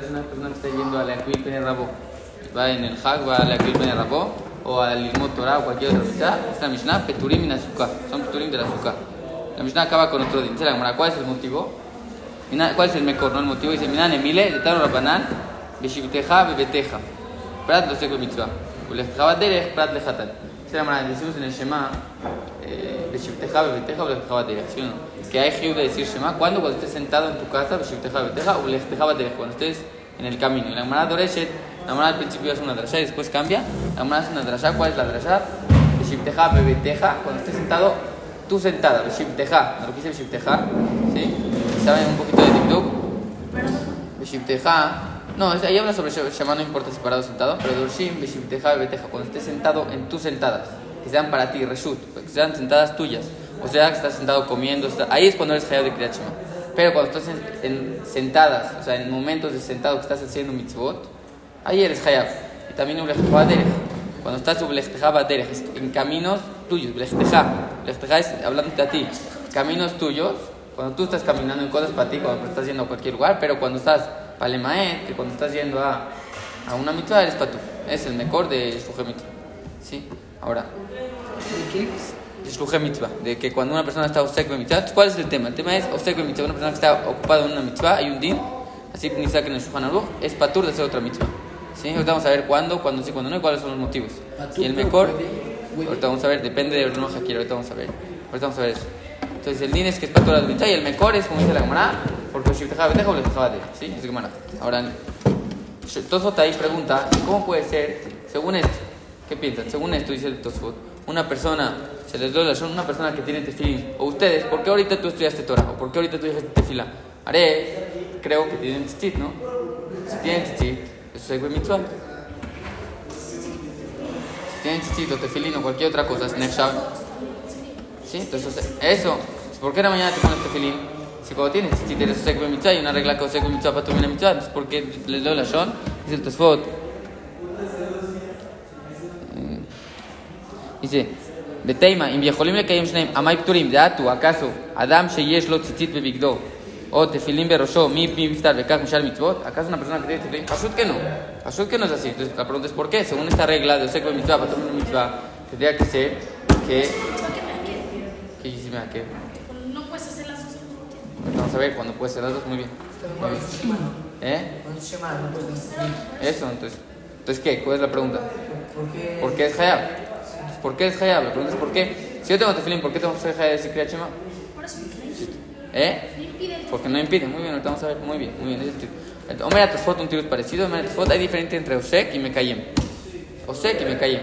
Es una persona que está yendo a la Equip en el Rabo, va en el Hag, va a la Equip en el Rabo, o al Ilmot o cualquier otra cosa, es la Mishnah, Peturim y Azúcar, son Peturim del azúcar. La Mishnah acaba con otro dice la ¿cuál es el motivo? ¿Cuál es el mejor, no el motivo? Dice, Minan Emile, de Tano Rabanan, Beshivteja, Bebeteja, Prat lo seco mitzvah, Ulefteja Derech, Prat lejatan. Dice la Gemara, decimos en el Shema, eh, Beshivteja, Bebeteja, Ulefteja Derech, ¿sí o no? Que hay jiu de decir Shema, ¿cuándo? Cuando estés sentado en tu casa, Beshivteja, Bebeteja, Ulefteja Derech, cuando estés en el camino. Y la Gemara Doreshet, la Gemara al principio hace una drasha y después cambia. La Gemara hace una drasha, ¿cuál es la drasha? Beshivteja, Bebeteja, cuando estés sentado, tú sentada, Beshivteja, lo que dice Beshivteja, ¿sí? ¿Saben un poquito de TikTok? Beshivteja. No, ahí habla sobre Shema, no importa si parado o sentado, pero Dorshim, Beshivteja, Bebeteja, cuando estés sentado en tus sentadas, que sean para ti, Reshut, que sean sentadas tuyas, o sea, que estás sentado comiendo, está- ahí es cuando eres Hayab de Kriyat Shema. Pero cuando estás en, en sentadas, o sea, en momentos de sentado que estás haciendo mitzvot, ahí eres Hayab. Y también Derech. Cuando estás Derech, en caminos tuyos. Ulechteja es hablándote a ti, caminos tuyos, cuando tú estás caminando en cosas para ti, cuando estás yendo a cualquier lugar, pero cuando estás palemaet, que cuando estás yendo a, a una mitzvah eres para tú. Es el mejor de Shluche Mitzvah. ¿Sí? Ahora, de Mitzvah, de que cuando una persona está osek mitzvah, ¿cuál es el tema? El tema es osek mitzvah, una persona que está ocupada en una mitzvah, hay un din, así que que en el Shulchan Aruch, es patur de hacer otra mitzvah. ¿Sí? Ahorita vamos a ver cuándo, cuándo sí, cuándo no y cuáles son los motivos. Y el mejor, ahorita vamos a ver, depende de Bruno Hakir, ahorita vamos a ver. Ahorita vamos a ver eso. Entonces el din es que es patur de mitzvah y el mejor es, como dice la Gemara, porque Shiftejaba Beteja o Lejejaba de. ¿Sí? Es Gemara. Ahora, Tosfot ahí pregunta, ¿cómo puede ser, según esto, qué piensan? Según esto dice el Tosfot, una persona, se les doy la una persona que tiene tefilín, o ustedes, ¿por qué ahorita tú estudiaste Torah? ¿O por qué ahorita tú estudiaste tefilá? Haré, creo que tienen tzitzit, ¿no? Si tienen tzitzit, eso es mitzvah. Si tienen tzitzit o tefilín o cualquier otra cosa, es nefshab. ¿Sí? Entonces, eso, ¿por qué la mañana te pones tefilín? Si cuando tienes tzitzit eres osek mitzvah y una regla que osek mitzvah para tu mitzvah, entonces ¿por qué les doy la shon? Dice el Tosfot. Dice, Beteima, im yeholim lekayem shneim, amay pturim, deatu, acaso, adam sheyesh lo tzitzit bebigdo, o tefilim berosho, mi biftar, bekach mishal mitzvot, acaso una persona que tiene tefilim, asud que no, asud que no es así. Entonces la pregunta es por qué, según esta regla de Osek mitzvah, patrón mitzvah, tendría que ser que... ¿Qué hicimos aquí? No puedes hacer las dos. Vamos a ver, cuando puedes hacer las dos, muy bien. ¿Eh? Eso, entonces, entonces ¿qué? ¿Cuál es la pregunta? ¿Por qué es Hayab? ¿Por qué es Hayab? La pregunta es ¿por qué? Si yo tengo tefilín, ¿por qué tengo que ser Hayab de Sikriat Shema? ¿Eh? el Porque no impide. Muy bien, ahorita vamos a ver. Muy bien, muy bien. Omer Atosfot, un tiro parecido. Omer Atosfot, hay diferencia entre Osek y Mekayem. Osek y Mekayem.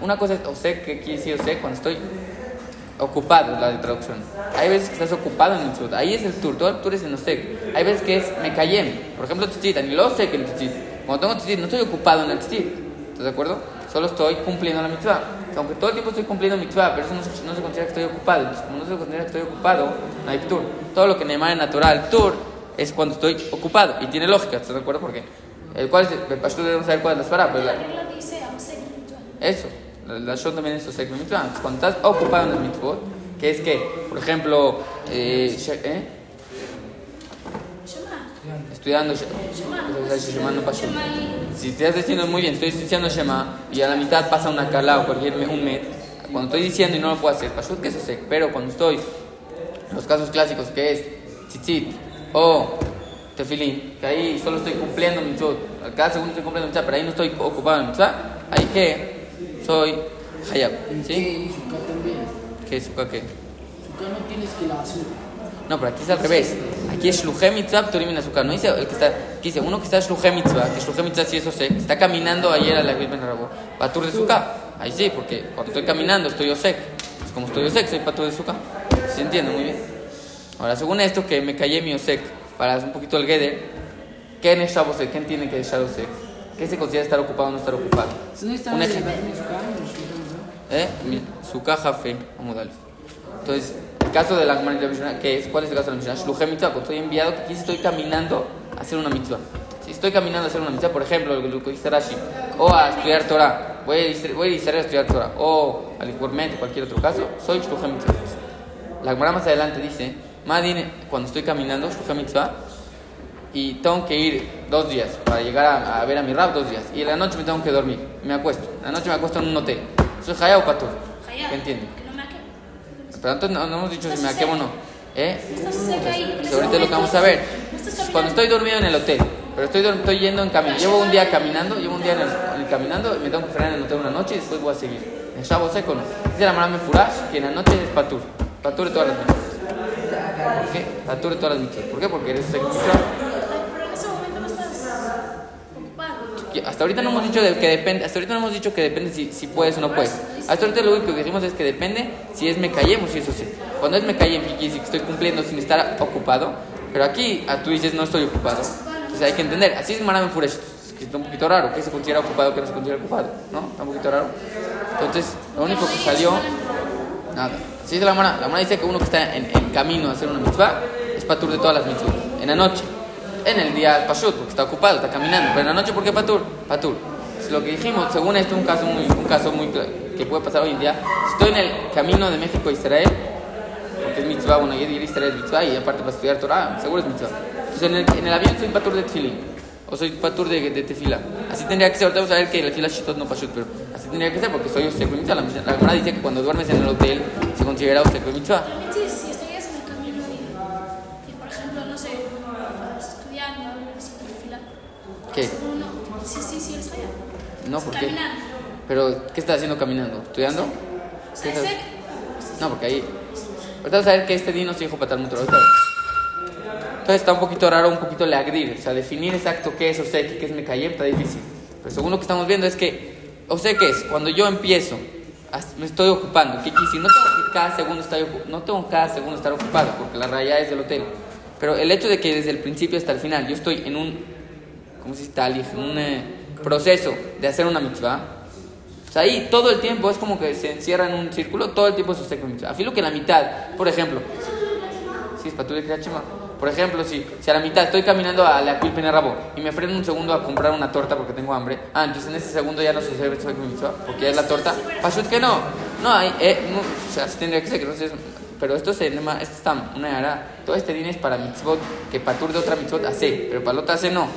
Una cosa es Osek, ¿qué quiere decir Osek? Cuando estoy ocupado, la de traducción. Hay veces que estás ocupado en Mitzvot. Ahí es el tur. Todo el tur es en Osek. Hay veces que es Mekayem. Por ejemplo, Tzitzit. Ni lo Osek en Tzitzit. Cuando tengo Tzitzit, no estoy ocupado en el Tzitzit. ¿Estás de acuerdo? Solo estoy cumpliendo la mitzvah. Aunque todo el tiempo estoy cumpliendo mitzvah, pero eso no, se- no se considera que estoy ocupado. Entonces, como no se considera que estoy ocupado, no hay tur. Todo lo que Neymar es natural, tur, es cuando estoy ocupado. Y tiene lógica, ¿estás de acuerdo? Porque el cual es el pastor debemos saber cuál es la svara, pero La la- eso, la, la shon también es osek mitzvah. Cuando estás ocupado en el mitzvot, que es que, por ejemplo, eh, ¿eh? Estudiando She- Shema. no pasó. Si estás diciendo muy bien, estoy diciendo Shema y a la mitad pasa una kala o cualquier un met, cuando estoy diciendo y no lo puedo hacer, pashut que eso sé, pero cuando estoy, los casos clásicos que es tzitzit o tefilín, que ahí solo estoy cumpliendo mitzvot, cada segundo estoy cumpliendo mitzvah, pero ahí no estoy ocupado en mitzvah, ahí que soy hayab, ¿sí? ¿Qué es suka qué? No tienes que la. No, pero aquí es al revés. Aquí es shluhe mitzvah, pturim azúcar. No dice el que está, aquí dice uno que está shluhe mitzvah, que shluhe mitzvah sí eso sé, que está caminando ayer a la de Rabo, patur de suka. Ahí sí, porque cuando estoy caminando estoy osek. Pues como estoy osek, soy patur de suka. ¿Se entiende? Muy bien. Ahora, según esto, que me callé mi osek, para hacer un poquito el geder, ¿qué es osek? ¿Quién tiene que estar osek? ¿Qué se considera estar ocupado o no estar ocupado? Un ejemplo. ¿Eh? Mi- Su caja fe, Amudal. Entonces, el caso de la Mishnah, ¿qué es? ¿Cuál es el caso de la Mishnah? Shluhe mitzvah, cuando estoy enviado, que aquí estoy caminando a hacer una mitzvah. Si estoy caminando a hacer una mitzvah, por ejemplo, lo que dice Rashi, o a estudiar Torah, voy a, voy a Israel a estudiar Torah, o al igualmente cualquier otro caso, soy Shluhe mitzvah. La Gemara más adelante dice, Madin, cuando estoy caminando, Shluhe mitzvah, y tengo que ir dos días, para llegar a, a ver a mi rap dos días. Y en la noche me tengo que dormir, me acuesto. En la noche me acuesto en un hotel. ¿Soy Jaya o Patur? ¿Qué entiende? Que no me aquemo. Pero entonces no, no hemos dicho si me o no. ¿Eh? Estás seca ahí. en ahorita es lo que vamos a ver. no Cuando estoy dormido en el hotel, pero estoy, estoy yendo en camino, llevo un día caminando, llevo un día en el, en el caminando y me tengo que frenar en el hotel una noche y después voy a seguir. En Shabo seco no. Dice la Marame Furash que en la noche es Patur. Patur de todas las mitzvot. ¿Por qué? Patur de todas las mitzvot. ¿Por qué? Porque eres seco. Pero en ese momento no estás ocupado. Y Hasta ahorita no hemos dicho de que depende, hasta ahorita no hemos dicho que depende si, si puedes o no puedes. Hasta ahorita lo único que dijimos es que depende si es me callemos y eso sí. Cuando es me y que estoy cumpliendo sin estar ocupado, pero aquí tú dices no estoy ocupado. Entonces hay que entender, así es Maram Furesh, es que está un poquito raro, que se considera ocupado, que no se considera ocupado, ¿no? Está un poquito raro. Entonces, lo único que salió, nada. Si es la Mara, la Mara dice que uno que está en, en camino a hacer una mitzvah es patur de todas las mitzvot. En la noche, en el día pashut, porque está ocupado, está caminando. Pero en la noche, ¿por qué patur? Patur. Es lo que dijimos, según esto, un caso muy, un caso muy que puede pasar hoy en día. Si estoy en el camino de México a Israel, porque es mitzvah, bueno, ir a Israel es mitzvah y aparte para estudiar Torah, seguro es mitzvah. Entonces en el, en el avión soy patur de tefilín, o soy patur de, de tefila. Así tendría que ser, ahorita vamos a ver que la fila shitot no pashut, pero así tendría que ser porque soy oseko mitzvah. La, la dice que cuando duermes en el hotel se considera oseko mitzvah. Realmente, si estuvieras en el camino y, y, por ejemplo, no sé, vas estudiando, visitando fila. ¿Qué? Uno, sí, sí, sí, eres Jaya. No, ¿por qué? Caminando. Pero, ¿qué estás haciendo caminando? ¿Estudiando? O sea, es seco. No, porque ahí. Ahorita vas a ver que este dino se dijo patar mucho. Entonces está un poquito raro, un poquito leagdir. O sea, definir exacto qué es osek y qué es mekayem está difícil. Pero según lo que estamos viendo es que osek es cuando yo empiezo, me estoy ocupando. ¿Qué decir? No tengo que cada segundo estar, no tengo cada segundo estar ocupado porque la raya es del hotel. Pero el hecho de que desde el principio hasta el final yo estoy en un, ¿cómo se dice? Talich, en un eh, proceso de hacer una mitzvah. O sea, ahí todo el tiempo es como que se encierra en un círculo, todo el tiempo es osek mitzvah. Afilo que la mitad, por ejemplo, Sí, es. Por ejemplo, si, si a la mitad estoy caminando a la Rabo y me freno un segundo a comprar una torta porque tengo hambre, ah, entonces en ese segundo ya no se soy mitzvah porque ya es la torta. Pashut que no. No, hay, eh, no, o sea, tendría que ser, que no sé, pero esto se llama, esto está una ara, todo este dinero es para mitzvot que patur de otra mitzvot hace, pero para la otra hace no.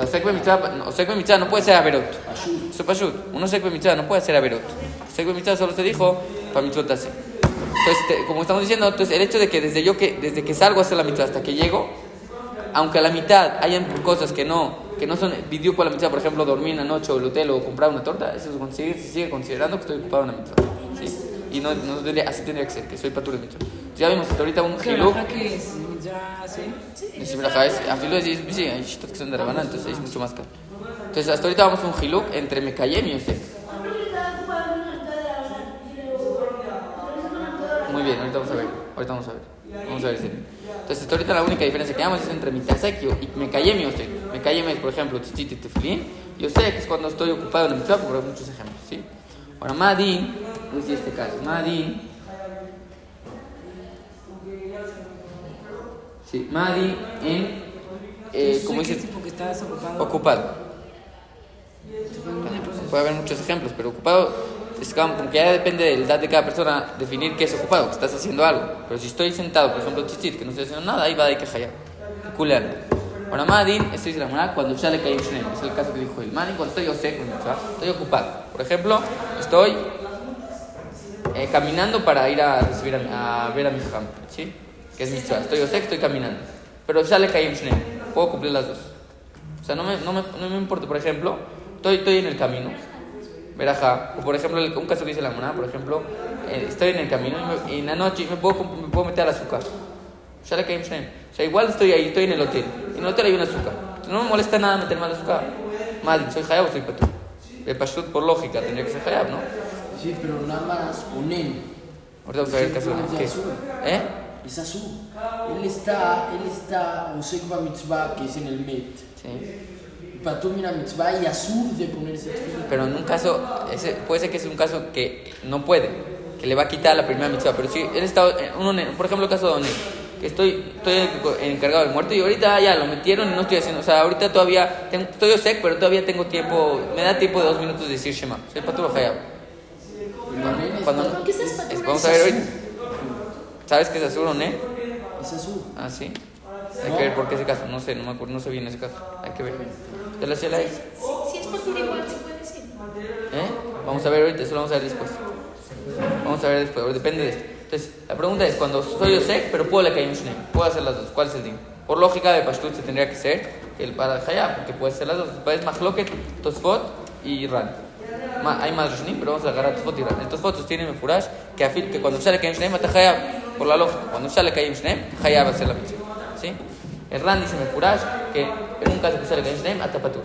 O sekbe mitzvah, no, sekbe mitzvah no puede ser averot. Eso. Uno sekbe mitzvah no puede ser averot. Sekbe mitzvah solo se dijo para mitzvot hace. Entonces, te- como estamos diciendo, entonces el hecho de que desde yo que desde que salgo a hacer la mitad hasta que llego, aunque a la mitad hayan cosas que no que no son vidió con la mitad, por ejemplo, dormir en la noche o el hotel o comprar una torta, eso se consigue- se sigue considerando que estoy ocupado en la mitad. ¿sí? Y no, no tendría- así tendría que ser, que soy patur de mitad. Ya vimos hasta ahorita un hiluk. La que es ya sí. Dice, mira, es, a filo es, sí, hay shitot que son de Rabanán, entonces es mucho más caro. Entonces, hasta ahorita vamos a un hiluk entre Mekayem y Yosef. Muy bien, ahorita vamos a ver. Ahorita vamos a ver. Vamos a ver si. Entonces, hasta ahorita la única diferencia que damos es entre Mitasek y Mekayem y Yosef. Mekayem es, por ejemplo, Tzitzit y Tefilín. Yosef es cuando estoy ocupado en la mitzvah, por muchos ejemplos, ¿sí? Ahora, Madin, sé este caso. Madin. Sí, Madin en. Eh, como dice dice, porque estás ocupado. ocupado. Puede haber muchos ejemplos, pero ocupado es como como que ya depende de la edad de cada persona definir qué es ocupado, que estás haciendo algo. Pero si estoy sentado, por ejemplo, chichit, que no estoy haciendo nada, ahí va de quejar. Kulean. Ahora, Madin, esto dice la cuando ya le cae un shnem. Es el caso que dijo el Madin, cuando estoy yo seco, estoy ocupado. Por ejemplo, estoy eh, caminando para ir a, recibir a, ver a mi hijam, ¿sí? Que es mi Estoy yo seco, estoy caminando. Pero ya le cae un shnem. Puedo cumplir las dos. O sea, no me, no me, no me importa, por ejemplo, estoy, estoy en el camino, verajá, o por ejemplo, el- un caso que dice la monada, por ejemplo, eh, estoy en el camino y, me- y en la noche me puedo, me puedo meter al azúcar. Ya le cae un shnem. O sea, igual estoy ahí, estoy en el hotel, y en el hotel hay un azúcar. No me molesta nada meterme al azúcar. Mal, soy hayab o soy patú. De pashut por lógica, tendría que ser hayab, ¿no? Sí, pero nada más ponen. Ahorita vamos a ver el caso de ¿qué? ¿Eh? Es azul. Él está, él está, o Sekba Mitzvah, que es en el Met. Sí. Patur mira Mitzvah y azul de poner ese tefilín. Pero en un caso, ese, puede ser que es un caso que no puede, que le va a quitar la primera mitzvah. Pero si él está, eh, por ejemplo, el caso de Onen, que estoy, estoy encargado del muerto y ahorita ya lo metieron y no estoy haciendo, o sea, ahorita todavía, tengo, estoy sec, pero todavía tengo tiempo, me da tiempo de dos minutos de decir Shema. Soy Paturo Hayab. Onen Cuando, está- ¿Por qué es- vamos a ver ahorita. ¿Sabes qué es azul Onen? Es azul. Ah, sí. Hay que ver por qué ese caso. No sé, no me acuerdo, no sé bien ese caso. Hay que ver. Entonces la shela es. Si, si es patur igual, se puede decir. ¿Eh? Vamos a ver ahorita, eso lo vamos a ver después. Vamos a ver después, depende de esto. Entonces, la pregunta es, cuando soy Yosek, pero puedo le caer un shneim, puedo hacer las dos, ¿cuál es el din? Por lógica de Pashtut se tendría que ser el para Hayab, porque puede ser las dos. Es Mahloket, Tosfot y Ran. Hay más Shneim, pero vamos a agarrar Tosfot y Tosfot sostiene en Furash que, afir- que cuando sale un shneim, mata Hayab, por la lógica. Cuando sale un shneim, Hayab ser la mitzvah. ¿Sí? El Ran dice en Furash que en un caso que sale un shneim, ata patur.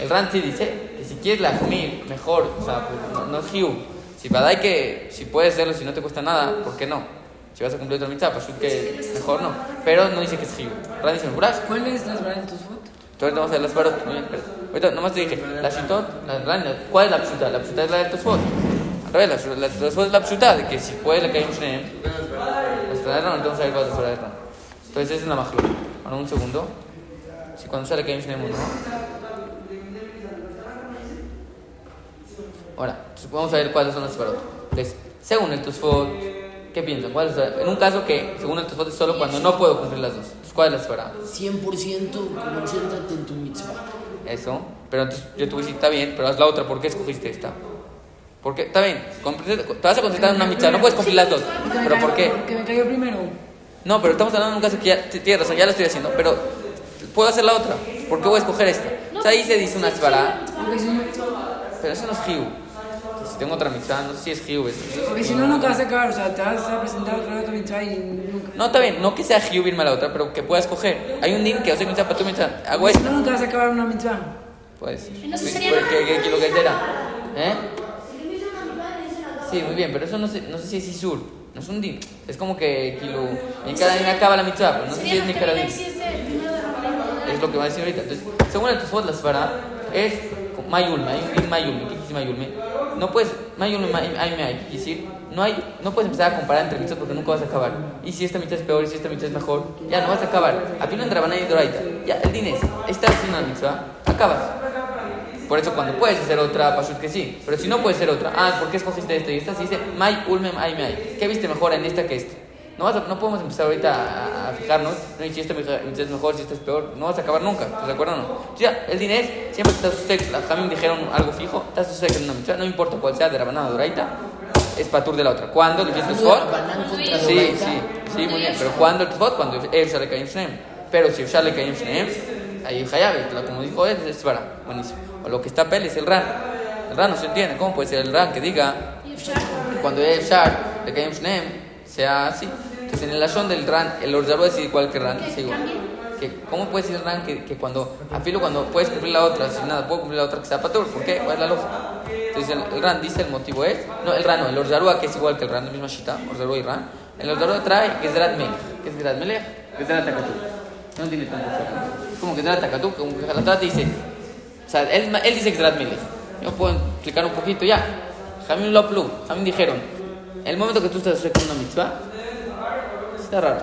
El Ran sí dice que si quieres la Jmir, mejor, o sea, pues, no, es hiu. Si hay que, si puedes hacerlo, si no te cuesta nada, ¿por qué no? Si vas a cumplir otra mitzvah, pues que mejor no. Pero no dice que es hiu. Ran dice en Furash, ¿Cuál es las variantes de tus fotos? Entonces vamos a ver las barot. Ahorita nomás te dije, la shitot, la Ran, ¿cuál es la pshuta? La pshuta es la de Tosfot. Al revés, la, la, la Tosfot es la pshuta, de que si puedes le cae un shneem, pues Ran, entonces ahí vas a fuera de. Entonces esa es la majluk. Ahora un segundo. Si cuando sale cae un shneem o no. Ahora, vamos a ver cuáles son las barot. Entonces, según el Tosfot, ¿qué piensan? ¿Cuál es la- en un caso que, según el Tosfot, es solo cuando no puedo cumplir las dos. Entonces, ¿cuál es la separa? 100% concéntrate en tu mitzvah. Eso. Pero entonces yo te voy a decir, está bien, pero haz la otra. ¿Por qué escogiste esta? Porque, está bien, te vas a concentrar en una mitzvah, no puedes cumplir las dos. ¿Pero por qué? Porque me cayó primero. No, pero estamos hablando de un caso que ya, tienes razón, ya lo estoy haciendo, pero puedo hacer la otra. ¿Por qué voy a escoger esta? O sea, ahí se dice una si, pero eso no es hiu. Si tengo otra mitzvah, no sé si es hiu. es- porque si no, nunca vas a acabar. O sea, te vas a presentar otra otra mitzvah y nunca. No, está bien, no que sea hiu irme a la otra, pero que pueda escoger. Hay un din que hace mitzvah para tu mitzvah, hago Porque si no, nunca vas a acabar una mitzvah. Pues, pues, sería pues, la- ¿qué, qué lo que era? ¿Eh? Sí, muy bien, pero eso no sé, no sé si es Isur, no es un din. Es como que kilo, en cada din acaba la mitzvah, pero no sé si Sería es ni cada din. es. Es lo que va a decir ahorita. Entonces, según el Tosfot, la svara es con hay un din No puedes, hay, decir, no hay, no puedes empezar a comparar entre mitzvot porque nunca vas a acabar. Y si esta mitzvah es peor, y si esta mitzvah es mejor, ya no vas a acabar. A fin entre Rabaná y Doraita, ya el din es, esta es una mitzvah, acabas. Por eso cuando puedes hacer otra, pashut que sí. Pero si no puedes hacer otra, ah, ¿por qué escogiste esta y esta? Si dice, may ulmem may. ¿Qué viste mejor en esta que esta? No, vas a- no podemos empezar ahorita a, a fijarnos, no, y si mitzvah es mejor, si esta es peor, no vas a acabar nunca, ¿estás de acuerdo o no? O sea, el dinero es, siempre susek, las Jamim dijeron algo fijo, estás susek en una mitzvah, no importa cuál sea, de Rabanada Doraita, es patur de la otra. ¿Cuándo? ¿Le quieres Hablando de Tosfot? Rabanán contra Sí, sí, sí, muy bien. Pero cuando el Tosfot, cuando Efshar le cae Shneem. Pero si Efshar le cae Shneem, ahí Hayabe, como dijo él, es para. Buenísimo. O lo que está Pel es el Ran. El Ran no se entiende. ¿Cómo puede ser el Ran que diga cuando Efshar le cae Shneem sea así? Entonces en el Lashon del Ran, el Orzaru es igual que Ran. es igual. Que, ¿Cómo puede ser el Ran que, que cuando, a filo cuando puedes cumplir la otra, si nada, puedo cumplir la otra que sea patur? ¿Por qué? ¿Cuál es la lógica? Entonces el, el Ran dice el motivo es, no, el Ran no, el Orzarua que es igual que el Ran, la misma Shita, Orzarua y Ran. El Orzarua trae que es Melech, que es Drat Melech, que es Takatú. No tiene tanto Es como que Drat Takatú, como que la Torah te dice, o sea, él, él dice que es Drat Melech. Yo puedo explicar un poquito ya. Jamim Loplu, Jamim dijeron, el momento que tú estás haciendo una mitzvah, está raro.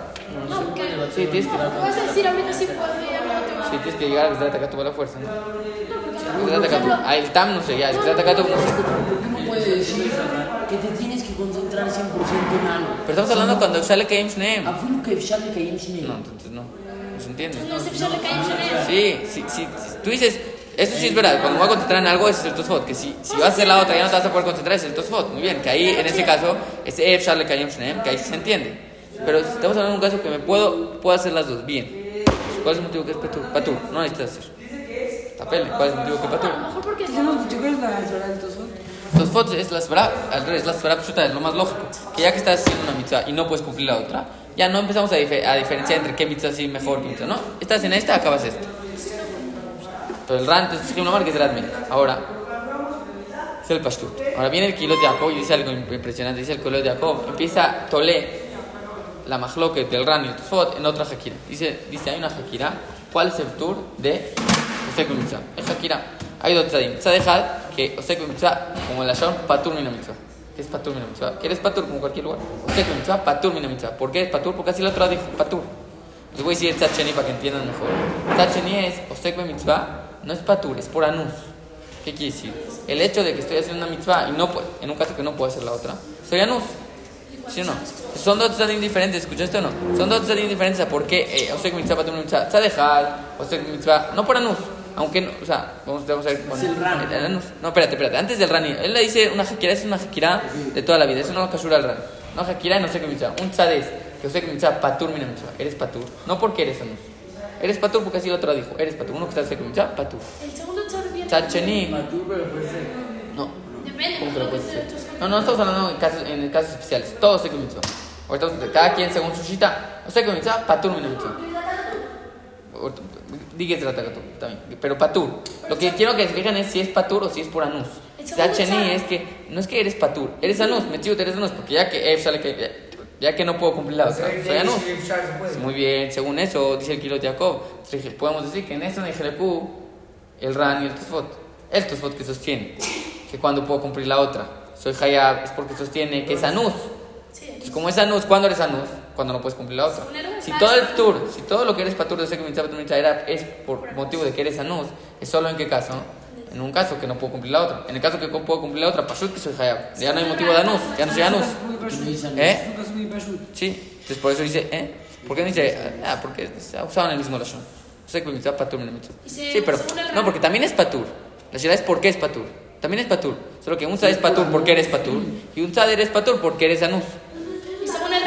No, no porque, sí, tienes que, puedes decir ahorita sí puedo y ahora no te. Sí, tienes que llegar a que se ataca toda la fuerza. No, no porque no, no, el TAM no sé, ya, el que se ataca todo. ¿Por qué no puedes decir que te tienes que concentrar 100% en algo? Pero estamos hablando cuando sale que Shneem. Afilo que sale que Shneem. No, entonces no. ¿Se entiende? No, se sale que Shneem. Sí, sí, sí. Tú dices eso sí es verdad. Cuando me voy a concentrar en algo, ese es el Tosfot. Que si, si vas a hacer la otra, ya no te vas a poder concentrar, ese es el Tosfot. Muy bien, que ahí, en ese caso, es Ef Shneem, que ahí se entiende. Pero estamos hablando de un caso que me puedo, puedo hacer las dos. Bien. ¿Cuál es el motivo que es Patur? Patur, no necesitas hacer. Tapele, ¿cuál es el motivo que es lo mejor porque Yo creo que es la Torah de Tosfot. Tosfot es la svara, al revés, la svara pshuta, es lo más lógico. Que ya que estás haciendo una mitzvah y no puedes cumplir la otra, ya no empezamos a, dife- a diferenciar entre qué mitzvah sí mejor que mitzvah, ¿no? Estás en esta, acabas esta. Pero el ran, es marca es Radmin. Ahora, es el pashtut. Ahora viene el kilo de Jacob y dice algo impresionante. Dice el kilo de Jacob, empieza Tolé, la mahloket del ran y el tosfot, en otra hakira. Dice, dice, hay una hakira, ¿cuál es el tour de Osek Mitzvah? Es hakira. Hay dos tzadim. Tzadejad, que Osek Mitzvah, como el Lashon, patur mina mitzvah. ¿Qué es patur mina mitzvah? Que eres patur como cualquier lugar. Osek Mitzvah, patur mina mitzvah. ¿Por qué es patur? Porque así la otra dijo, patur. Les voy a decir el tzad sheni para que entiendan mejor. Tzad sheni es Osek mitzvah, no es patur, es por anus. ¿Qué quiere decir? El hecho de que estoy haciendo una mitzvah y no puedo, en un caso que no puedo hacer la otra, soy anus. ¿Sí o no? Son dos tzadim diferentes, ¿escuchaste o no? Son dos tzadim diferentes por qué eh, Osek mitzvah patur mitzvah tzadejal, Osek mitzvah, no por anus, aunque no, o sea, vamos, vamos a ver Es el ran. el anus. No, espérate, espérate, antes del ran, él le dice una hakira, es una hakira de toda la vida, eso no lo casura al ran. Una hakira en Osek mitzvah, un tzadez, que Osek mitzvah patur mina mitzvah, eres patur, no porque eres anus. Eres patur porque así el otro dijo, eres patur, uno que está Osek mitzvah, patur. El segundo pero puede ser. no, Depende, ¿Cómo que ¿no? lo No, no estamos hablando en casos, en casos especiales. Todos sé que mitzvah. Ahorita vamos a cada quien según su shita. O sea que mitzvah, patur mina mitzvah. Dígase la tagatu también. Pero patur. Lo que quiero que se fijen es si es patur o si es por anus. Ya tzad. es que no es que eres patur, eres anus, metido eres anus, porque ya que F sale que ya, que no puedo cumplir la otra, soy anus. Muy bien, según eso, dice el Kilot Jacob, podemos decir que en esto en el Jerepú, el Ran y el Tosfot, el Tosfot que sostiene que cuando puedo cumplir la otra, soy Hayab, es porque sostiene que es Anus. Sí, Entonces, como es Anus, ¿cuándo eres Anus? Cuando no puedes cumplir la otra. Si todo el tour, si todo lo que eres Patur de Mitzvah era, es por motivo de que eres Anus, es solo en qué caso? En un caso que no puedo cumplir la otra. En el caso que puedo cumplir la otra, Pashut que soy Hayab. Ya no hay motivo de Anus, ya no soy Anus. ¿Eh? Sí, entonces por eso dice, ¿eh? ¿Por qué no dice? Ah, porque se ha usado en el mismo lashon. Sé que mitzvah patur Sí, pero no, porque también es patur. La ciudad es por qué es patur. También es patur. Solo que un tzad es patur porque eres patur y un tzad eres patur porque eres anus. Y según el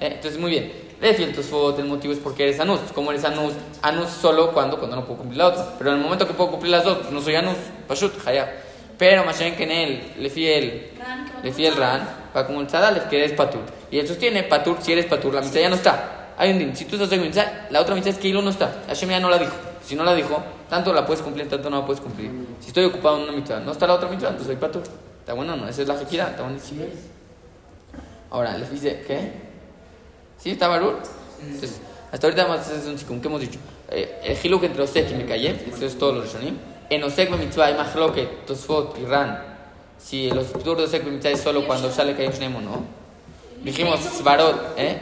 ¿Eh? Entonces muy bien. Lefi tosfot, el motivo es porque eres anus. Como eres anus, anus solo cuando cuando no puedo cumplir la otra. Pero en el momento que puedo cumplir las dos, pues no soy anus. Pashut, hayab. Pero Mashen que en él, le fiel que le como fui el tzad. ran, va como el que eres patur. Y él sostiene, patur, si eres patur, la mitad ya no está. Hay un din, si tú estás en mitzvah, la otra mitad es que hilo no está. Hashem ya no la dijo. Si no la dijo, tanto la puedes cumplir, tanto no la puedes cumplir. Si estoy ocupado en una mitad, no está la otra mitad, entonces soy patur. Está bueno, o no, esa es la jekira, está buenísimo. Ahora, le dice, ¿qué? ¿Sí? ¿Está barur? Entonces, hasta ahorita a hacer un chikum, ¿qué hemos dicho? Eh, el hiluk entre Osek y Mekayem, eso es todo lo rishonim. En Osek mitzvah hay mahloket, tosfot y ran. Si los tur de Osek mitzvah es solo cuando sale Kayem Shnem o no. Dijimos Svarot, ¿eh?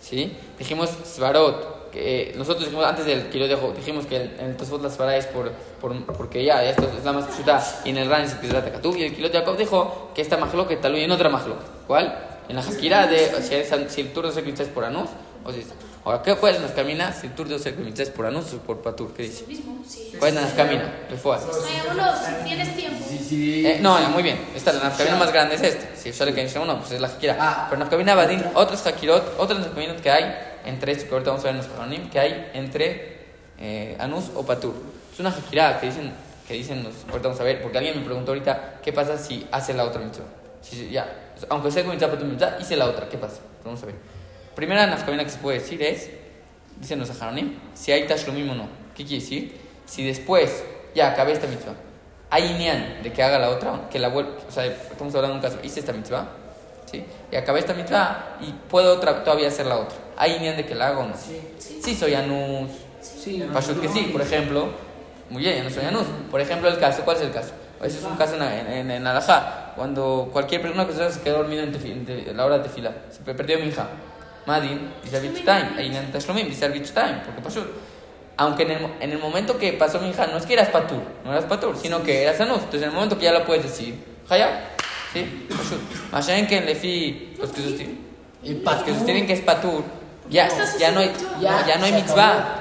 ¿Sí? Dijimos Svarot, que eh, nosotros dijimos antes del que yo dejo, dijimos que el- en el Tosfot la Svará es por, por, porque ya, esto es la más pshuta, y en el Ran es Pizrat Katub, y el Kilot Jacob dijo que esta majlo tal vez en otra majlo. ¿Cuál? En la Hakira de si, es, si el de Osek mitzvah es por Anus, o si es- Ahora, ¿qué puedes nos camina si el tur de Osek y mitzvah es por Anus o por Patur? ¿Qué dice? Mismo, sí. ¿Cuál es la camina? Refuá. Vayámonos, si tienes tiempo. Sí, sí. Eh, no, no, muy bien. Esta, la nafkamina más grande es esta. Si sale que uno, pues es la hakira. Ah. Pero nafkamina badin, otros hakirot, otros nafkaminot que hay entre esto que ahorita vamos a ver en los Jaranim, que hay entre eh, anus o patur. Es una hakira que dicen, que dicen los, ahorita vamos a ver, porque alguien me preguntó ahorita qué pasa si hace la otra mitzvah. Si, ya, aunque sea con mitzvah, patur, mitzvah, hice la otra, ¿qué pasa? Vamos a ver. Primera nafkamina que se puede decir es, dicen los Jaranim, si hay tashlumim o no. ¿Qué quiere decir? Si después ya acabé esta mitzvah hay inyan de que haga la otra, que la vuelva, o sea, estamos hablando de un caso, hice esta mitzvah, ¿sí? Y acabé esta mitzvah y puedo otra, todavía hacer la otra. ¿Hay inyan de que la haga o no? Sí. soy anus. Sí. Pashut que sí, por ejemplo. Muy bien, ya no soy anus. Por ejemplo, el caso, ¿cuál es el caso? Ese es un caso en, en, en, Alajá, cuando cualquier persona persona se quedó dormido en, en la hora de tefila, se perdió mi hija. Madin, dice Arbitch time, hay inyan de Tashlumim, dice Arbitch time, porque Pashut. Aunque en el, en el momento que pasó mi hija, no es que eras patur, no eras patur, sino que eras anus. Entonces, en el momento que ya lo puedes decir, Hayab, ¿sí? Pashut. Mashayen que en Lefi, los que sostienen, El los que sostienen que es patur, ya, ya no hay, no, ya no hay mitzvah.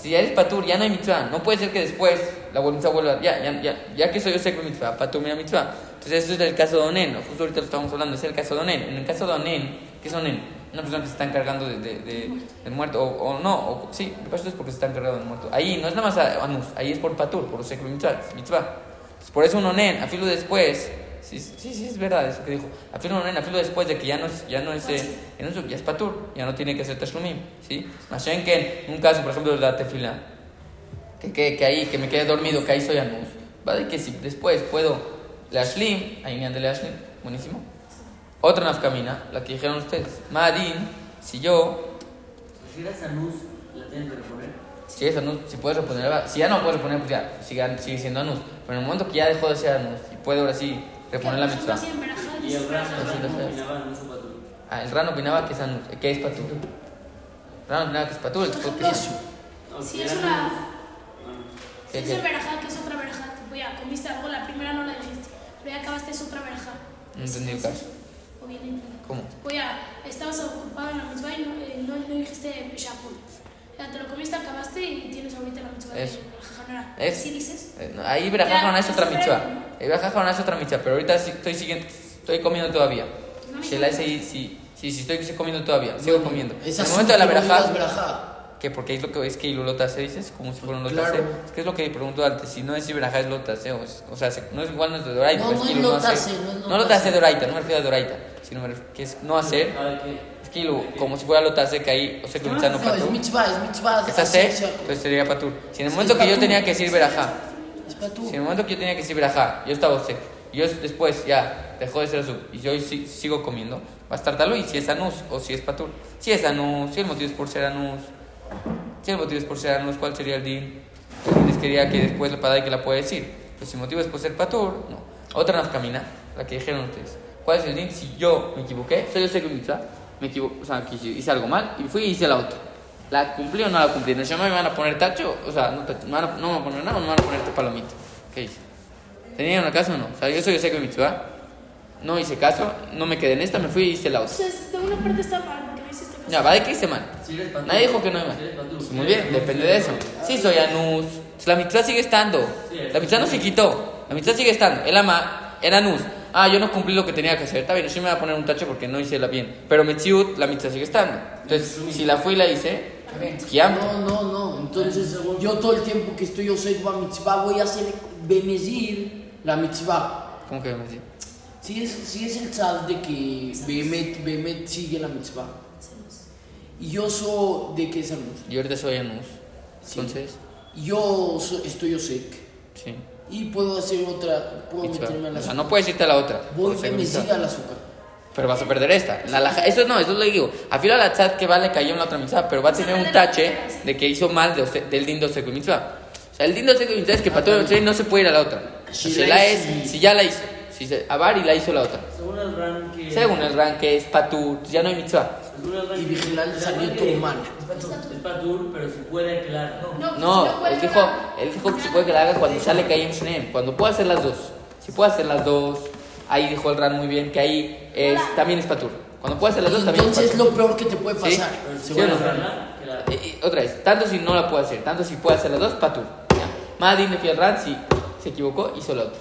Si ya eres patur, ya no hay mitzvah. No puede ser que después la mitzvah vuelva. Ya, ya, ya, ya que soy yo sé que mitzvah, patur mira mitzvah. Entonces, eso es el caso de Onen. Justo ahorita lo estamos hablando, es el caso de Onen. En el caso de Onen, ¿qué es Onen? Una persona que se está encargando de, de, de- del muerto, o, o no, o, sí, de paso es porque se está encargando del muerto. Ahí no es nada más a- anus, ahí es por patur, por sé mitzvah. Entonces, por eso un Onen, a filo después. Sí, sí, sí, es verdad eso que dijo. A filo Onen, a filo después de que ya no es, ya no es, eh, ya, es ya es patur, ya no tiene que ser tashlumim. ¿sí? Mashen que en un caso, por ejemplo, de la tefila que, que, que ahí, que me quede dormido, que ahí soy anus. ¿Vale? Que si después puedo la shlim, ahí me ande la shlim, buenísimo. Otra nafkamina, la que dijeron ustedes. Madin, si yo, Si eres anus, la tienen que reponer. si es anus, si puedes reponer, si ya no puedes reponer, pues ya, sigue, sigue siendo anus. Pero en el momento que ya dejó de ser anus y puedo ahora sí reponer la mitzvah. Y el rano, el. Ah, el rano opinaba que es anus, que es patur. El rano opinaba que es patur, el tzfot que es No, Si es una. anus, ¿Qué, Si es Berajá, que es otra Berajá. Tipo, ya comiste algo, la primera no la dijiste. Pero ya acabaste, es otra Berajá. No entendí el caso. ¿O viene ¿Cómo? Pues ya, estabas ocupado en la mitzvah y no, eh, no, no dijiste. Ya, te lo comiste, acabaste y tienes ahorita la mitzvah Eso. de ¿Sí dices? Eh, no, Ahí Berajajona es otra mitzvah. Ahí Berajajona es otra mitzvah, pero ahorita estoy siguiendo, estoy comiendo todavía. Shela sí, sí, sí, sí, estoy comiendo todavía, sigo comiendo. En el momento de la que porque es lo que es que dices, como si fuera un lotase. Claro. Es que es lo que pregunto antes, si no es verajá es lotase, o, sea, se- no es igual no es de Doraita. No, es lotase, no es No lotase. lotase de Doraita, no me refiero a Doraita, sino que es no hacer, A ver, ¿qué? es que lo- como si fuera lotase, que ahí, o sea, que mitzvah no es patur. mitzvah, es mitzvah. Es hacer, entonces sería patur. Si en el Es momento que yo tenía que decir verajá, Es si en el momento que yo tenía que decir verajá, yo estaba seco, y yo después ya dejó de ser azul, y yo si- sigo comiendo, va a estar talo y si es anus o si es patur. Si es anus, si el motivo es por ser anus, si el motivo es por ser anus, ¿cuál sería el din? El din es que después la padai que la puede decir. Pues si el motivo es por ser patur, no. Otra nafkamina, la que dijeron ustedes. ¿Cuál es el din? Si yo me equivoqué, soy yo sé que mitzvah, me equivoqué, o sea, que hice algo mal y fui y hice la otra. ¿La cumplí o no la cumplí? ¿En el Shema me van a poner tacho? O sea, no, tacho, ¿me van a- no me van a poner nada o me van a poner palomita. ¿Qué hice? ¿Tenían una caso o no? O sea, yo soy yo sé que mitzvah, no hice caso, no me quedé en esta, me fui y hice la otra. Entonces, de una parte está mal, porque no hiciste caso. Ya, va de que hice mal. Patur. Nadie dijo que no hay Si mal. Pues muy bien, depende de eso. Sí, soy anus. La mitzvah sigue estando. La mitzvah no se quitó. La mitzvah sigue estando. El ama era anus. Ah, yo no cumplí lo que tenía que hacer. Está bien, yo me voy a poner un tacho porque no hice la bien. Pero Metziut, la mitzvah sigue estando. Entonces, si la fui y la hice, ya. No, no, no. Entonces, yo todo el tiempo que estoy yo soy mitzvah, voy a hacer bemezir la mitzvah. ¿Cómo que me decís? Si es, si es el tzad de que Behemet, Behemet sigue la mitzvah. Y yo soy de que es anus. Yo ahorita soy anus. Sí. Entonces, Yo so- estoy Osek. sí. Y puedo hacer otra, puedo meterme a la O sea, no puedes irte a la otra. Voy mitzvah. al azúcar. Pero vas a perder esta. La, la- eso no, eso lo digo. A filo la tzad que va le cayó en la otra mitzvah, pero va a tener un tache de que hizo mal de del dindo seco. O sea, el dindo seco es que para todo el no se puede ir a la otra. Si Si la es, si ya la hizo. Si se, Abar y la hizo la otra. Según el ran que. Según el rank que es patur, ya no hay mitzvah. Ran Y que- Vigilante salió ran todo mal. Es patur, es patur, pero se puede aclarar. No. No, puede él dijo, él dijo que se puede que la haga cuando sale Kayem Shneem. Cuando pueda hacer las dos. Si puede hacer las dos, ahí dijo el ran muy bien que ahí es, también es patur. Cuando pueda hacer las dos, también es Entonces es lo peor que te puede Sí. pasar. Sí, el no. ran, que la- Y- y otra vez, tanto si no la puede hacer, tanto si puede hacer las dos, patur. ¿ya? Madin de Fiel si se equivocó, hizo la otra.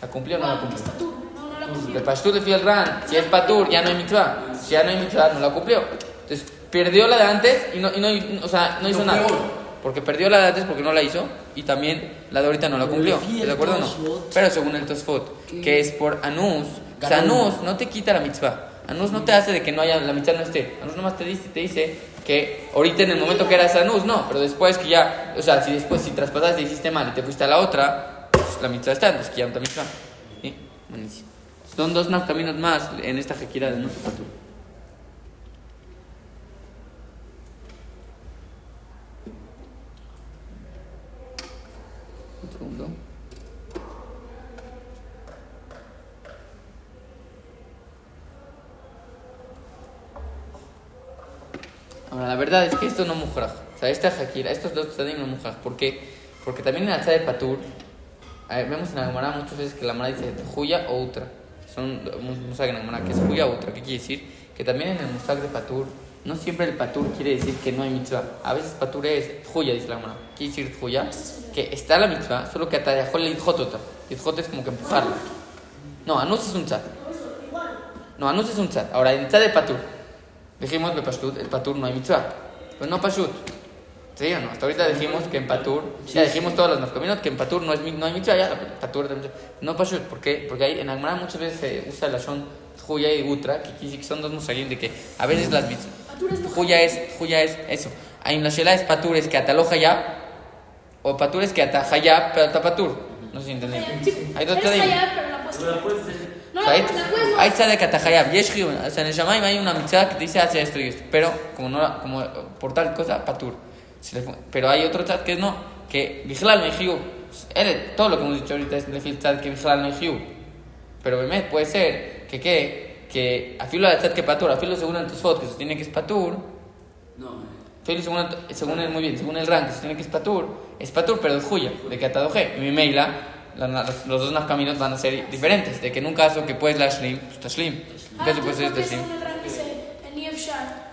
¿La cumplió o no la cumplió? es patur. No, no la De cumplió. Pashtur de Fiel si es patur, ya no hay mitzvah. Si ya no hay mitzvah, no la cumplió. Entonces, perdió la de antes y no, y no, o sea, no hizo nada. peor. Porque perdió la de antes porque no la hizo y también la de ahorita no la cumplió. Pero ¿Estás de acuerdo o no? Pero según el Tosfot, ¿Qué? que es por Anus, o sea. Anus no te quita la mitzvah. Anus no te hace de que no haya, la mitzvah no esté. Anus nomás te dice, te dice que ahorita en el momento que eras Anus, no, pero después que ya, o sea, si después, si traspasaste y hiciste mal y te fuiste a la otra, pues la mitzvah está, entonces no te mitzvah. ¿Sí? Buenísimo. Son dos más caminos más en esta jequira de nuestro patur. Un segundo. Ahora, la verdad es que esto no mujraj. O sea, esta Shakira, estos dos tzadim no mujraj. ¿Por qué? Porque también en la de Patur, ver, vemos en la Gemara muchas veces que la Gemara dice Juya o Utra. Son musag en la Gemara que es Juya o Utra. ¿Qué quiere decir? Que también en el musag de Patur, no siempre el Patur quiere decir que no hay mitzvah. A veces Patur es Juya, dice la Gemara. ¿Qué quiere decir Juya? Que está la mitzvah, solo que atayajó le idjotota. Idjot es como que empujarlo. No, Anus es un tzad. No, Anus es un tzad. Ahora, el tzad de Patur. Dijimos de Pashtut, el Patur no hay mitzvah. Pues no Pashut. ¿Sí o no? Hasta ahorita dijimos que en Patur, ya dijimos todas las nafkaminot, que en Patur no, es, no hay mitzvah, ya, Patur de. No Pashut, ¿por qué? Porque hay, en Agmará muchas veces se usa la son Juya y Utra, que, son dos musagim de que a veces las mitzvah. Patur es mojado. Juya es, Juya es eso. Hay la Shela es Patur, es que ataloja ya, o Patur es que ataja ya, pero ata Patur. No sé si entendí. Sí, Hay dos allá, pero la la puedes hacer. No, O sea, en el Shamaim hay una mitzvah que te dice hacer esto y esto. Pero, como, no, como eh, por tal cosa, patur. Se. Pero hay otro tzad que no, que vigilal hay Todo lo que hemos dicho ahorita es lefil tzad que vigilal hay Pero, Bemet, puede ser que, ¿qué? Que a filo de tzad que patur, a filo según el Tosfot que sostiene que es patur. No, eh. Filo según, el- según el, muy bien, según el rank que sostiene que es patur, es patur, pero es juya, de que atadoje. Y mi meila, la- los, los dos caminos van a ser diferentes. De que en un caso que puedes la shlim, pues está shlim. En Ah, caso puede ser entonces, este el.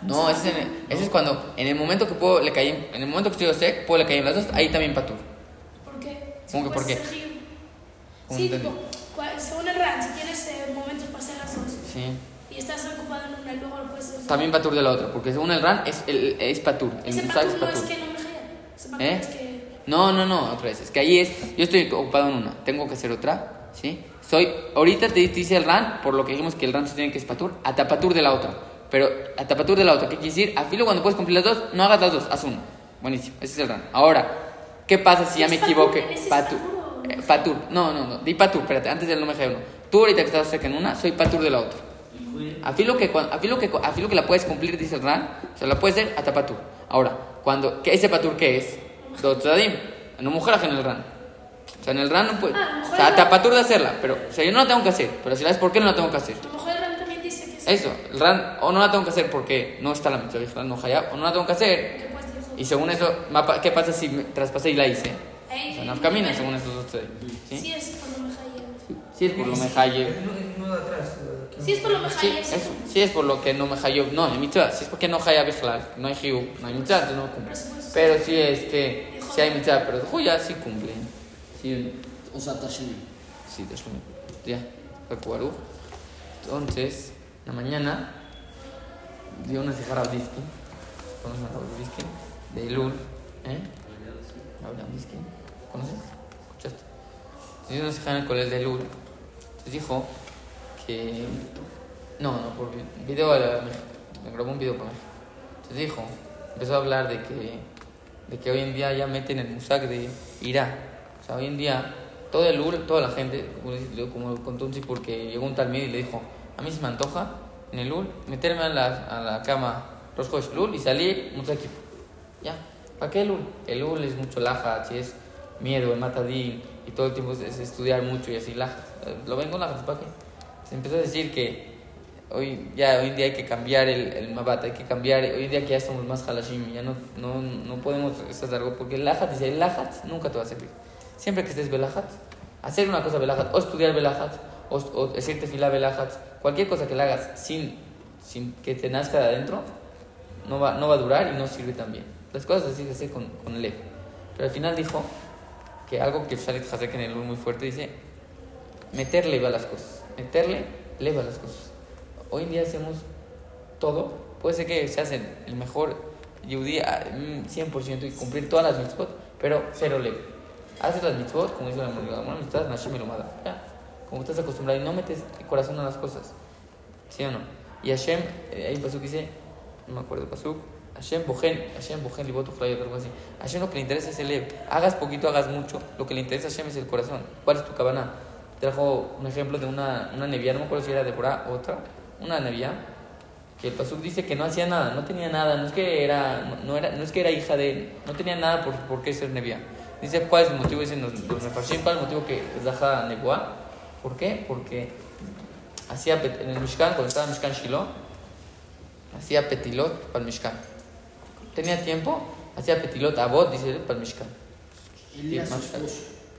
No, ese es, en- ese es cuando, en el momento que puedo, le caí, en el momento que estoy sec, puedo le caer en las dos, ahí también patur. ¿Por qué? ¿Cómo que por puedes qué? ser Hiu. ¿Cómo Sí, tipo, según el rango, si tienes eh, momentos para hacer las dos Sí. y estás ocupado en una y luego lo puedes hacer. También patur de la otra, porque según el ran es, el, es patur. El Ese musag es patur no es patur. que no me patur ¿Eh? es que. No, no, no, otra vez. Es que ahí es, yo estoy ocupado en una, tengo que hacer otra, ¿sí? Soy, ahorita te, te dice el ran, por lo que dijimos que el ran se tiene que es patur, atapatur de la otra. Pero atapatur de la otra, ¿qué quiere decir? A filo cuando puedes cumplir las dos, no hagas las dos, haz una. Buenísimo, ese es el ran. Ahora, ¿qué pasa si ya me equivoqué? ¿Ese es Patur. Eh, Patur, no, no, no, di patur, espérate, antes del no uno. Tú ahorita que estás cerca en una, soy patur de la otra. A filo que, cuan- a filo que, a filo que la puedes cumplir, dice el ran, o sea, la puedes hacer hasta patur. Ahora, cuando, ¿qué, ¿ese patur qué es? Dos tradim, no mujer en el ran. O sea, en el ran no puede. Ah, O sea, hasta ran. patur de hacerla, pero, o sea, yo no la tengo que hacer, pero si la es, ¿por qué no la tengo que hacer? A lo mejor el rango también dice que es. Eso, el ran, o no la tengo que hacer porque no está la mitzvah, no hayab, o no la tengo que hacer, decir. y según eso, ¿qué pasa si me traspasé y la hice? Ahí, O sea, no camina según esos dos tradim. Sí, ¿Sí? es por lo mejor. Sí es por lo atrás. eh, Sí, es por lo mejor. Sí, eso, sí es por lo que no me hayab, no, en mitzvah, si es porque no hayab bichlal, no hay hiu, no hay mitzvah, entonces no cumple. Pero sí es que, si hay mitzvah, pero juya sí cumple. Sí, O sea, Tashlim. sí, Tashlumin. Ya, recuerdo. Entonces, en la mañana, dio una ceja Rabdiskin. ¿Conoces a Rabdiskin? De Ilul. ¿Eh? Rabdiskin. ¿Conoces? ¿Escuchaste? Dio una ceja en el colegio de Ilul. Entonces dijo que. No, no, por vi- video. Me grabó un video para México. Entonces dijo, empezó a hablar de que, de que hoy en día ya meten el musag de Irá. O sea, hoy en día, todo el UR, toda la gente, como, contó un porque llegó un talmid y le dijo, a mí se me antoja en el UR meterme a la, a la cama jueves UR y salir equipo. Ya, ¿para qué el UR? El UR es mucho laja, si es miedo, el matadín y todo el tiempo es, es estudiar mucho y así laja. Lo vengo laja, ¿para qué? Se empezó a decir que hoy ya hoy día hay que cambiar el, el mabat, hay que cambiar, hoy día que ya somos más halashim, ya no, no, no podemos estar algo, porque el lahat, dice, el lahat nunca te va a servir. Siempre que estés belahat, hacer una cosa belahat, o estudiar belahat, o, o decirte fila belahat, cualquier cosa que la hagas sin, sin que te nazca de adentro, no va, no va a durar y no sirve tan bien. Las cosas así se hacen con, con el Pero al final dijo que algo que sale Hazek en el muy fuerte dice, meterle va las cosas, meterle leva a las cosas. Hoy en día hacemos todo, puede ser que se hacen el mejor yudí a- mm, 100% y cumplir todas las mitzvot, pero cero leve. Haces las mitzvot, como dice la una mitzvah, Nashim. Ya, como estás acostumbrado y no metes el corazón a las cosas. ¿Sí o no? Y Hashem, eh, hay pasuk dice, no me acuerdo el pasuk, Hashem bojen, Hashem bojen libot uflayot, algo así. Hashem lo que le interesa es el lev. Hagas poquito, hagas mucho. Lo que le interesa a Hashem es el corazón. ¿Cuál es tu cabana? Trajo un ejemplo de una, una nevía, no me acuerdo si era de Borá o otra, una nevía, que el pasuk dice que no hacía nada, no tenía nada, no es que era, no, no era, no es que era hija de él, no tenía nada por, por qué ser nevía. Dice cuál es el motivo, dicen los, los mefarshim, cuál es el motivo que es Zaha Nebuá. ¿Por qué? Porque hacía en el Mishkan, cuando estaba en Mishkan Shiloh, hacía petilot para el Mishkan. Tenía tiempo, hacía petilot abot, dice él, para el Mishkan. Él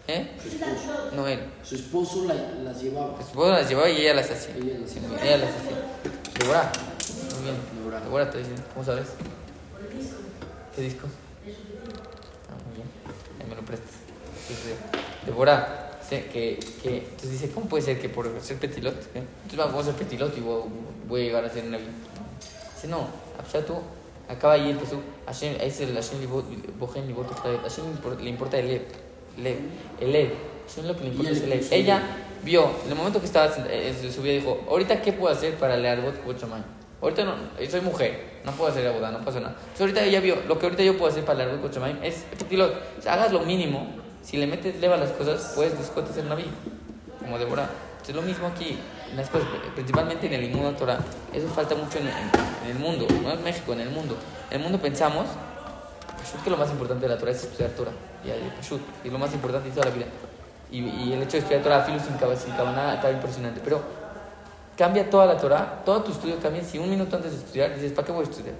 esposo. ¿Eh? Su esposo. No él. Su esposo la- las llevaba. Su esposa las llevaba y ella las hacía. Ella las hacía. muy bien, ella las hacía. Débora. Muy bien. Débora. Débora te dice, ¿cómo sabes? ¿Qué disco? Ah, muy bien. Ahí me lo prestas. Sé que, que, entonces dice, ¿cómo puede ser que por ser petilot? eh? Entonces vamos a ser petilot y voy, voy a llegar a ser Naví. Dice, no, Abshatu, acaba ahí el pasuk, Hashem, es el Hashem bojen libot. Hashem le importa el lev, lev, el lev. Hashem lo que le importa es el lev. Ella vio, en el momento que estaba en en su vida, dijo, ahorita qué puedo hacer para leer bot Kochamay. Ahorita no, eh, soy mujer, no puedo hacer abodá, no puedo hacer nada. Entonces ahorita ella vio, lo que ahorita yo puedo hacer para leer bot Kochamay es. O sea, hagas lo mínimo, si le metes leva a las cosas, puedes después ser Naví, como Débora. Es lo mismo aquí, en las cosas, principalmente en el Imuno Torah. Eso falta mucho en, en- en el mundo, no en México, en el mundo. En el mundo pensamos Pashut, que lo más importante de la Torah es estudiar Torah. Y lo más importante de toda la vida. Y, y el hecho de estudiar Torah, filo sin sin cabana, está impresionante. Pero cambia toda la Torah, todo tu estudio cambia. Si un minuto antes de estudiar dices, ¿para qué voy a estudiar?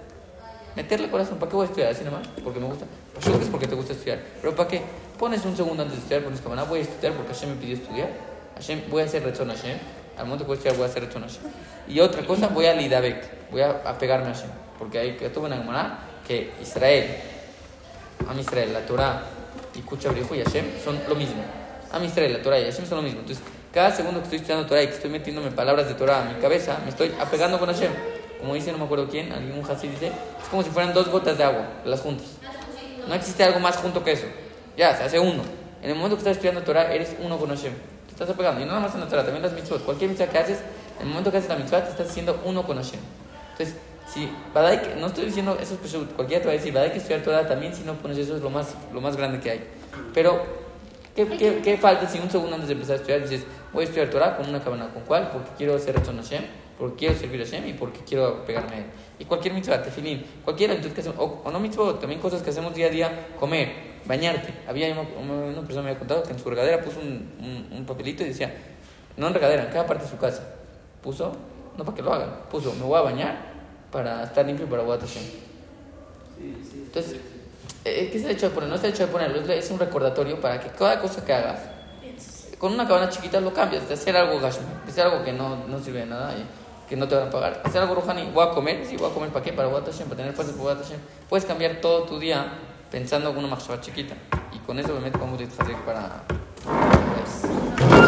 Meterle corazón, ¿para qué voy a estudiar? Así nomás, porque me gusta. Pashut es porque te gusta estudiar. Pero ¿para qué? pones un segundo antes de estudiar, pones cabana, voy a estudiar porque Hashem me pidió estudiar. Hashem, voy a hacer Retzon Hashem. Al momento que voy a estudiar, voy a hacer Retzon Hashem. Y otra cosa, voy a Lidabek, voy a apegarme a Hashem. Porque que tuve una Gemara que Israel, Am Israel, la Torah y Kucha Brihu y Hashem son lo mismo. Am Israel, la Torah y Hashem son lo mismo. Entonces, cada segundo que estoy estudiando Torah y que estoy metiéndome palabras de Torah a mi cabeza, me estoy apegando con Hashem. Como dice, no me acuerdo quién, algún Hasid dice, es como si fueran dos gotas de agua, las juntas. No existe algo más junto que eso. Ya, se hace uno. En el momento que estás estudiando Torah, eres uno con Hashem. Te estás apegando. Y no nada más en la Torah, también las mitzvot. Cualquier mitzvah que haces, en el momento que haces la mitzvah, te estás haciendo uno con Hashem. Entonces, si, Badai, no estoy diciendo eso es peshut, cualquiera te va a decir, Badai que estudiar Torah también, si no pones eso es lo más, lo más grande que hay. Pero, ¿qué, qué, qué falta si un segundo antes de empezar a estudiar dices, voy a estudiar Torah con una cabana? ¿Con cuál? Porque quiero hacer Retzon Hashem, porque quiero servir a Hashem y porque quiero pegarme a él. Y cualquier mitzvah, tefilín, cualquiera, entonces, que hacemos, o, o no mitzvah, también cosas que hacemos día a día, comer, bañarte. Había una, una persona me había contado que en su regadera puso un, un, un papelito y decía, no en regadera, en cada parte de su casa, puso, no para que lo hagan, puso, me voy a bañar para estar limpio para Hashem. Entonces, eh, ¿qué es el hecho de poner? No es el hecho de ponerlo, es- es un recordatorio para que cada cosa que hagas, con una cabana chiquita lo cambias, de hacer algo gashmi, de hacer algo que no, no sirve de nada, y que no te van a pagar, hacer algo rohani, voy a comer, sí, voy a comer para qué, para Boat Hashem, para tener fuerza para Boat Hashem. Puedes cambiar todo tu día pensando en una machshava chiquita, y con eso me meto como para... para-